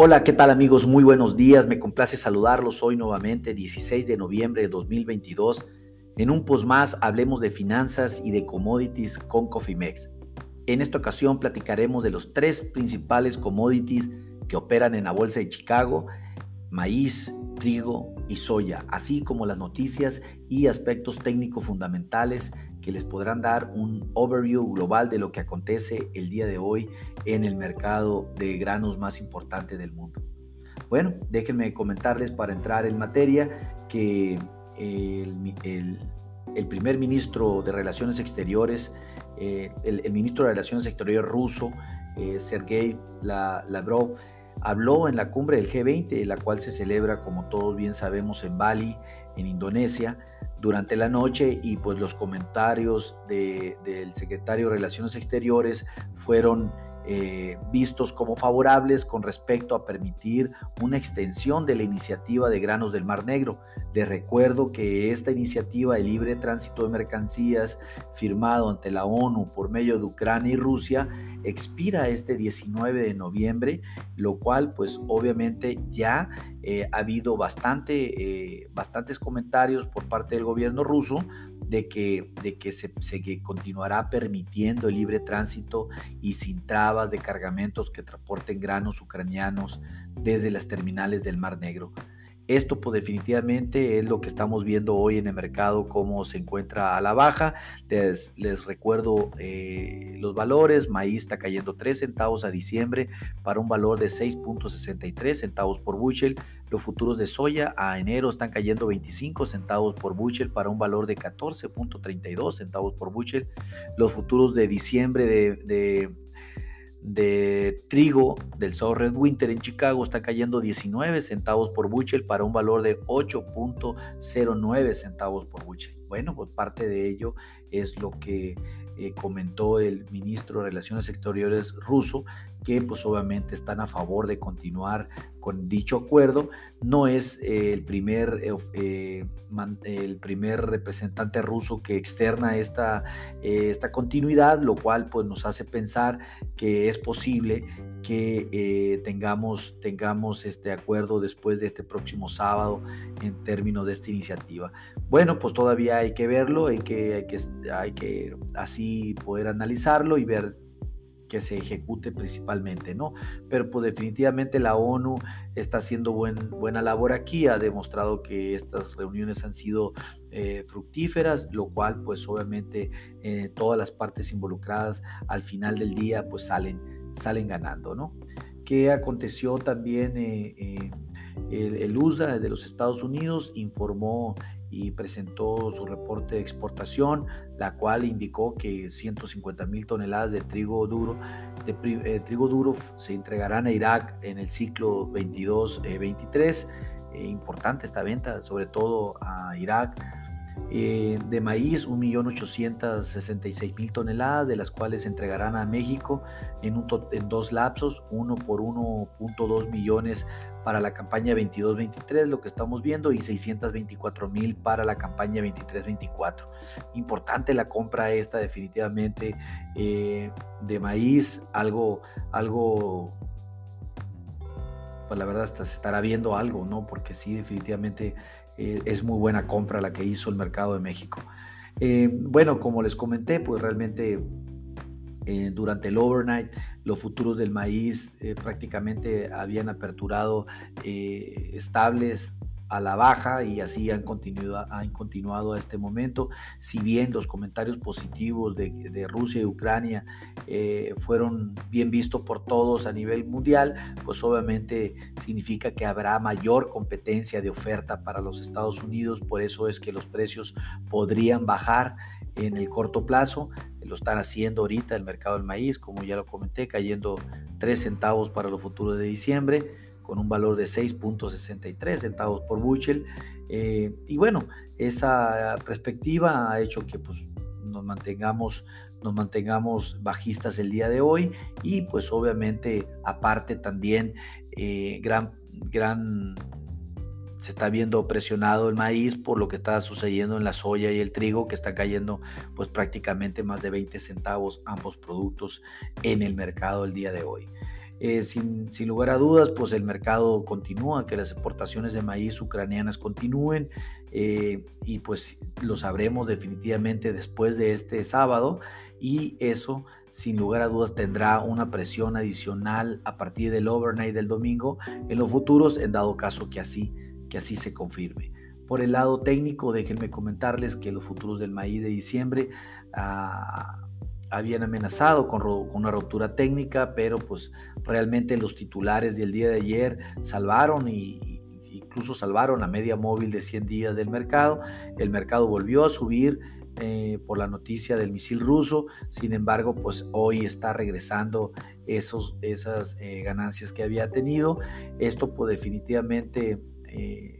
Hola, ¿qué tal amigos? Muy buenos días. Me complace saludarlos hoy nuevamente, 16 de noviembre de 2022. En un post más hablemos de finanzas y de commodities con Cofimex. En esta ocasión platicaremos de los tres principales commodities que operan en la Bolsa de Chicago, maíz, trigo y soya, así como las noticias y aspectos técnicos fundamentales que les podrán dar un overview global de lo que acontece el día de hoy en el mercado de granos más importante del mundo. Bueno, déjenme comentarles para entrar en materia que el, primer ministro de Relaciones Exteriores, eh, el, ministro de Relaciones Exteriores ruso, eh, Sergei Lavrov, habló en la cumbre del G20, la cual se celebra, como todos bien sabemos, en Bali, en Indonesia, durante la noche y pues los comentarios del secretario de Relaciones Exteriores fueron eh, vistos como favorables con respecto a permitir una extensión de la iniciativa de granos del Mar Negro. Les recuerdo que esta iniciativa de libre tránsito de mercancías firmado ante la ONU por medio de Ucrania y Rusia expira este 19 de noviembre, lo cual pues obviamente ya eh, ha habido bastante, eh, bastantes comentarios por parte del gobierno ruso de que, de que se, continuará permitiendo el libre tránsito y sin trabas de cargamentos que transporten granos ucranianos desde las terminales del Mar Negro. Esto pues definitivamente es lo que estamos viendo hoy en el mercado, cómo se encuentra a la baja. Les, les recuerdo eh, los valores. Maíz está cayendo 3 centavos a diciembre para un valor de 6.63 centavos por bushel. Los futuros de soya a enero están cayendo 25 centavos por bushel para un valor de 14.32 centavos por bushel. Los futuros de diciembre de de trigo del South Red Winter en Chicago está cayendo 19 centavos por bushel para un valor de 8.09 centavos por bushel. Bueno, pues parte de ello es lo que eh, comentó el ministro de Relaciones Exteriores ruso, que pues obviamente están a favor de continuar con dicho acuerdo. No es eh, el, primer, eh, el primer representante ruso que externa esta, esta continuidad, lo cual pues nos hace pensar que es posible que tengamos, tengamos este acuerdo después de este próximo sábado en términos de esta iniciativa. Bueno, pues todavía hay que verlo, hay que, hay que, hay que así poder analizarlo y ver que se ejecute principalmente, ¿no? Pero pues definitivamente la ONU está haciendo buen, buena labor aquí, ha demostrado que estas reuniones han sido eh, fructíferas, lo cual pues obviamente eh, todas las partes involucradas al final del día pues salen, salen ganando, ¿no? ¿Qué aconteció también? Eh, el USA de los Estados Unidos informó y presentó su reporte de exportación, la cual indicó que 150 mil toneladas de trigo duro, de, eh, trigo duro se entregarán a Irak en el ciclo 22-23. Eh, importante esta venta, sobre todo a Irak. Eh, de maíz, 1.866.000 toneladas, de las cuales se entregarán a México en, un en dos lapsos, uno por 1.2 millones para la campaña 22-23, lo que estamos viendo, y 624 mil para la campaña 23-24. Importante la compra esta definitivamente eh, de maíz, algo, algo, pues la verdad hasta se estará viendo algo, ¿no? Porque sí, definitivamente eh, es muy buena compra la que hizo el mercado de México. Eh, bueno, como les comenté, pues realmente eh, durante el overnight, los futuros del maíz prácticamente habían aperturado estables a la baja y así han continuado, han continuado a este momento. Si bien los comentarios positivos de, Rusia y Ucrania fueron bien vistos por todos a nivel mundial, pues obviamente significa que habrá mayor competencia de oferta para los Estados Unidos, por eso es que los precios podrían bajar en el corto plazo. Lo están haciendo ahorita el mercado del maíz, como ya lo comenté, cayendo 3 centavos para los futuros de diciembre, con un valor de 6.63 centavos por bushel. Eh, y bueno, esa perspectiva ha hecho que pues, nos mantengamos nos mantengamos bajistas el día de hoy y pues obviamente aparte también eh, gran gran se está viendo presionado el maíz por lo que está sucediendo en la soya y el trigo, que está cayendo pues prácticamente más de 20 centavos ambos productos en el mercado el día de hoy. Eh, sin, sin, lugar a dudas, pues el mercado continúa, que las exportaciones de maíz ucranianas continúen eh, y pues lo sabremos definitivamente después de este sábado y eso sin lugar a dudas tendrá una presión adicional a partir del overnight del domingo en los futuros en dado caso que así, que así se confirme. Por el lado técnico, déjenme comentarles que los futuros del maíz de diciembre ah, habían amenazado con, una ruptura técnica, pero pues realmente los titulares del día de ayer salvaron y, incluso salvaron la media móvil de 100 días del mercado. El mercado volvió a subir eh, por la noticia del misil ruso, sin embargo, pues hoy está regresando esos, esas eh, ganancias que había tenido. Esto pues definitivamente... Eh,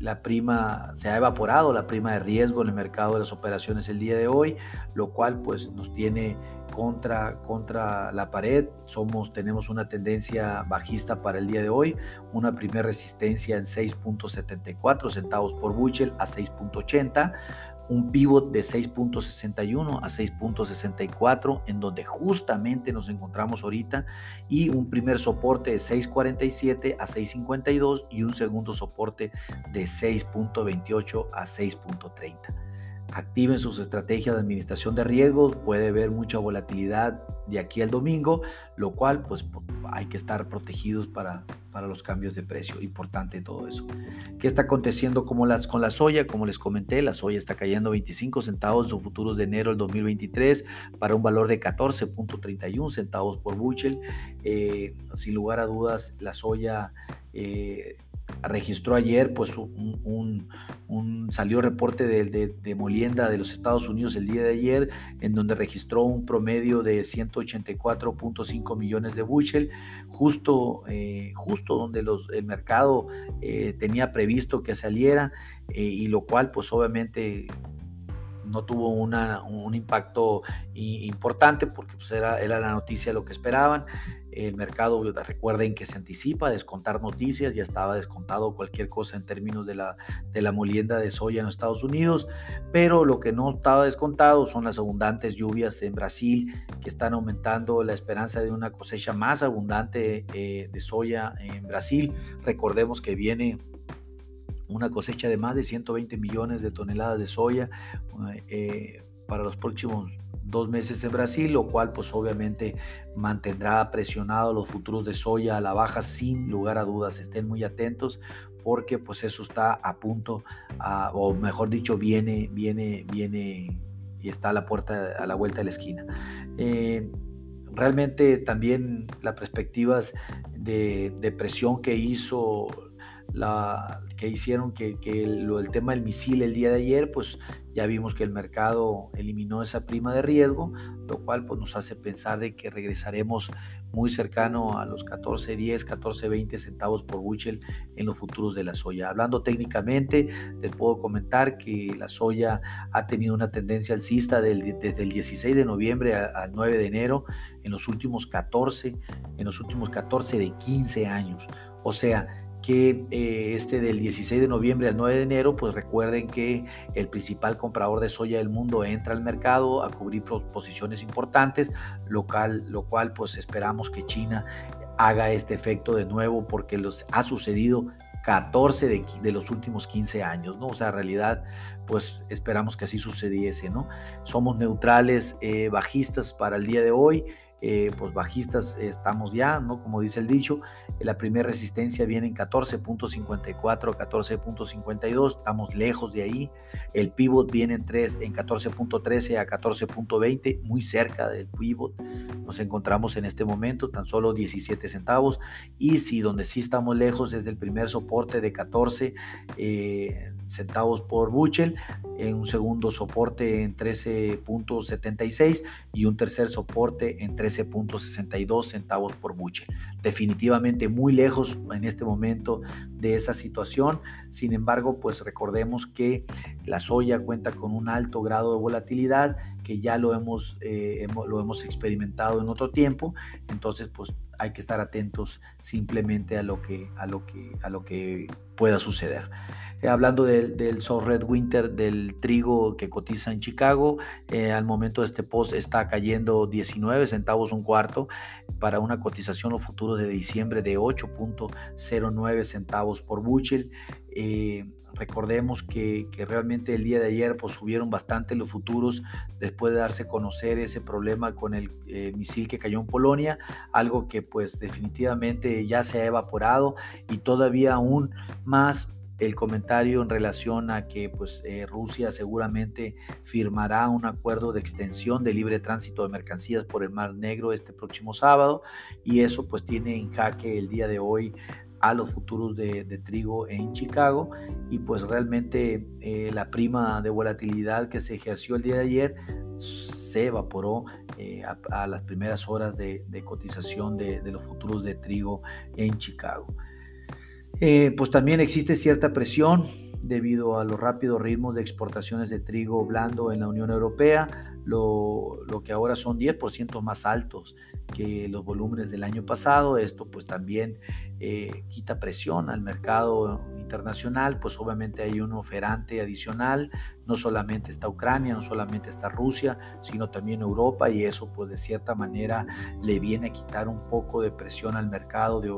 la prima, se ha evaporado la prima de riesgo en el mercado de las operaciones el día de hoy, lo cual pues nos tiene contra, contra la pared. Somos, tenemos una tendencia bajista para el día de hoy, una primera resistencia en 6.74 centavos por Buchel a 6.80 un pivot de 6.61 a 6.64, en donde justamente nos encontramos ahorita, y un primer soporte de 6.47 a 6.52 y un segundo soporte de 6.28 a 6.30 activen sus estrategias de administración de riesgos, puede haber mucha volatilidad de aquí al domingo, lo cual pues hay que estar protegidos para, para los cambios de precio, importante todo eso. ¿Qué está aconteciendo las, con la soya? Como les comenté, la soya está cayendo 25 centavos en sus futuros de enero del 2023 para un valor de 14.31 centavos por bushel. Eh, sin lugar a dudas, la soya... Eh, registró ayer, pues un, salió reporte de, Molienda de los Estados Unidos el día de ayer, en donde registró un promedio de 184.5 millones de bushel, justo, eh, justo donde los, el mercado eh, tenía previsto que saliera, eh, y lo cual pues obviamente no tuvo una, un impacto importante porque pues era, era la noticia lo que esperaban. El mercado, recuerden que se anticipa a descontar noticias, ya estaba descontado cualquier cosa en términos de la, de la molienda de soya en los Estados Unidos, pero lo que no estaba descontado son las abundantes lluvias en Brasil que están aumentando la esperanza de una cosecha más abundante eh, de soya en Brasil. Recordemos que viene una cosecha de más de 120 millones de toneladas de soya eh, para los próximos dos meses en Brasil, lo cual pues obviamente mantendrá presionado los futuros de soya a la baja sin lugar a dudas. Estén muy atentos porque pues eso está a punto, o mejor dicho, viene, viene, viene y está a la puerta, a la vuelta de la esquina. Eh, realmente también las perspectivas de, de presión que hizo la, que hicieron que, el tema del misil el día de ayer, pues ya vimos que el mercado eliminó esa prima de riesgo, lo cual pues, nos hace pensar de que regresaremos muy cercano a los 14.10, 14.20 centavos por bushel en los futuros de la soya. Hablando técnicamente, les puedo comentar que la soya ha tenido una tendencia alcista desde el 16 de noviembre al 9 de enero en los últimos 14, en los últimos 14 de 15 años. O sea, que eh, este del 16 de noviembre al 9 de enero, pues recuerden que el principal comprador de soya del mundo entra al mercado a cubrir posiciones importantes, local, lo cual pues esperamos que China haga este efecto de nuevo porque los ha sucedido 14 de, de, los últimos 15 años, ¿no? O sea, en realidad, pues esperamos que así sucediese, ¿no? Somos neutrales, eh, bajistas para el día de hoy. Eh, pues bajistas estamos ya, ¿no? Como dice el dicho, la primera resistencia viene en 14.54, 14.52, estamos lejos de ahí. El pivot viene en, 3, en 14.13 a 14.20, muy cerca del pivot. Nos encontramos en este momento tan solo 17 centavos. Y si donde sí estamos lejos desde el primer soporte de 14 eh, centavos por Buchel, en un segundo soporte en 13.76 y un tercer soporte en 13 13.62 centavos por buche. Definitivamente muy lejos en este momento de esa situación. Sin embargo, pues recordemos que la soya cuenta con un alto grado de volatilidad que ya lo hemos, eh, lo hemos experimentado en otro tiempo. Entonces, pues hay que estar atentos simplemente a lo que, a lo que, a lo que pueda suceder. Eh, hablando del, del Red Winter del, el trigo que cotiza en Chicago eh, al momento de este post está cayendo 19 centavos un cuarto para una cotización los futuros de diciembre de 8.09 centavos por bushel. Eh, recordemos que, realmente el día de ayer pues, subieron bastante los futuros después de darse a conocer ese problema con el eh, misil que cayó en Polonia, algo que pues definitivamente ya se ha evaporado y todavía aún más el comentario en relación a que pues, eh, Rusia seguramente firmará un acuerdo de extensión de libre tránsito de mercancías por el Mar Negro este próximo sábado y eso pues tiene en jaque el día de hoy a los futuros de, trigo en Chicago y pues realmente eh, la prima de volatilidad que se ejerció el día de ayer se evaporó eh, a, las primeras horas de, cotización de, los futuros de trigo en Chicago. Eh, pues también existe cierta presión debido a los rápidos ritmos de exportaciones de trigo blando en la Unión Europea, lo, que ahora son 10% más altos que los volúmenes del año pasado. Esto pues también eh, quita presión al mercado internacional, pues obviamente hay un oferante adicional, no solamente está Ucrania, no solamente está Rusia, sino también Europa y eso pues de cierta manera le viene a quitar un poco de presión al mercado de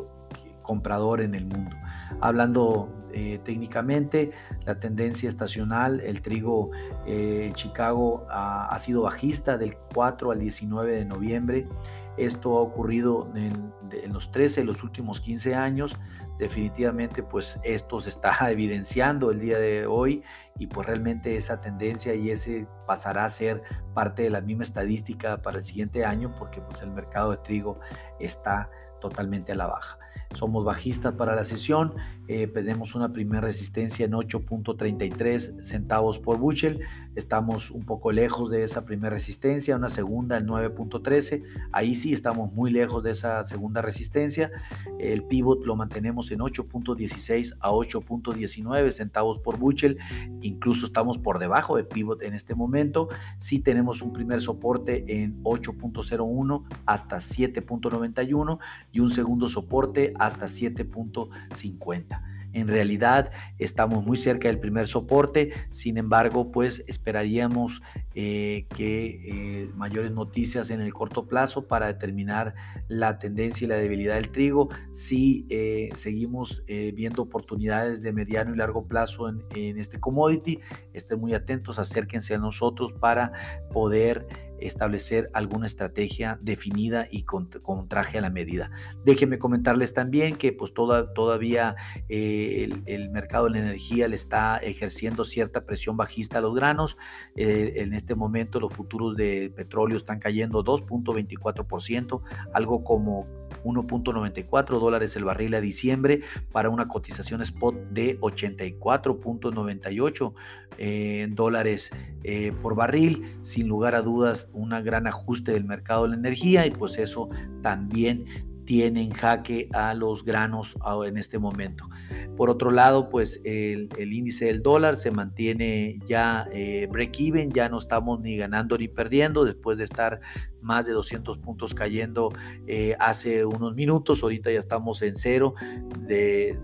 comprador en el mundo. Hablando eh, técnicamente, la tendencia estacional, el trigo eh, Chicago ha, sido bajista del 4 al 19 de noviembre. Esto ha ocurrido en, los 13, los últimos 15 años. Definitivamente, pues esto se está evidenciando el día de hoy y pues realmente esa tendencia y ese pasará a ser parte de la misma estadística para el siguiente año porque pues el mercado de trigo está totalmente a la baja. Somos bajistas para la sesión, eh, tenemos una primera resistencia en 8.33 centavos por bushel, estamos un poco lejos de esa primera resistencia, una segunda en 9.13, ahí sí estamos muy lejos de esa segunda resistencia, el pivot lo mantenemos en 8.16 a 8.19 centavos por bushel, incluso estamos por debajo de pivot en este momento, sí tenemos un primer soporte en 8.01 hasta 7.91 y un segundo soporte hasta 7.50. En realidad estamos muy cerca del primer soporte, sin embargo, pues esperaríamos eh, que eh, mayores noticias en el corto plazo para determinar la tendencia y la debilidad del trigo. Si eh, seguimos viendo oportunidades de mediano y largo plazo en, en este commodity, estén muy atentos, acérquense a nosotros para poder establecer alguna estrategia definida y con, traje a la medida. Déjenme comentarles también que pues toda, todavía eh, el, mercado de la energía le está ejerciendo cierta presión bajista a los granos. Eh, en este momento los futuros de petróleo están cayendo 2.24%, algo como 1.94 dólares el barril a diciembre para una cotización spot de 84.98 eh, dólares eh, por barril. Sin lugar a dudas, un gran ajuste del mercado de la energía y pues eso también tiene en jaque a los granos en este momento. Por otro lado, pues el, índice del dólar se mantiene ya eh, break-even, ya no estamos ni ganando ni perdiendo después de estar más de 200 puntos cayendo eh, hace unos minutos, ahorita ya estamos en cero de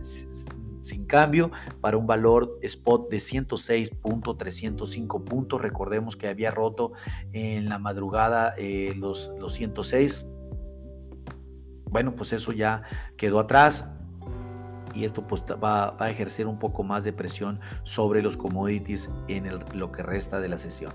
sin cambio para un valor spot de 106.305 puntos. Recordemos que había roto en la madrugada eh, los, los 106 bueno, pues eso ya quedó atrás y esto pues va, a ejercer un poco más de presión sobre los commodities en lo que resta de la sesión.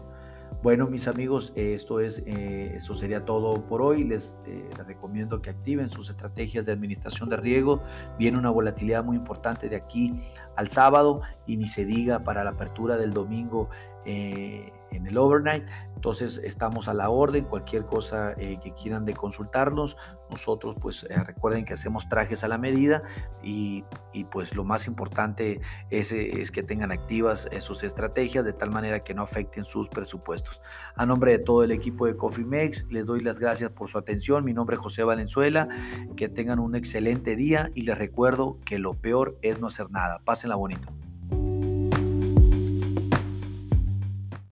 Bueno, mis amigos, esto, es, eh, esto sería todo por hoy. Les, eh, les, recomiendo que activen sus estrategias de administración de riesgo. Viene una volatilidad muy importante de aquí al sábado y ni se diga para la apertura del domingo eh, en el overnight. Entonces estamos a la orden, cualquier cosa eh, que quieran de consultarnos. Nosotros pues eh, recuerden que hacemos trajes a la medida y, pues lo más importante es, que tengan activas sus estrategias de tal manera que no afecten sus presupuestos. A nombre de todo el equipo de Coffee Makes les doy las gracias por su atención. Mi nombre es José Valenzuela. Que tengan un excelente día y les recuerdo que lo peor es no hacer nada. Pásenla bonito.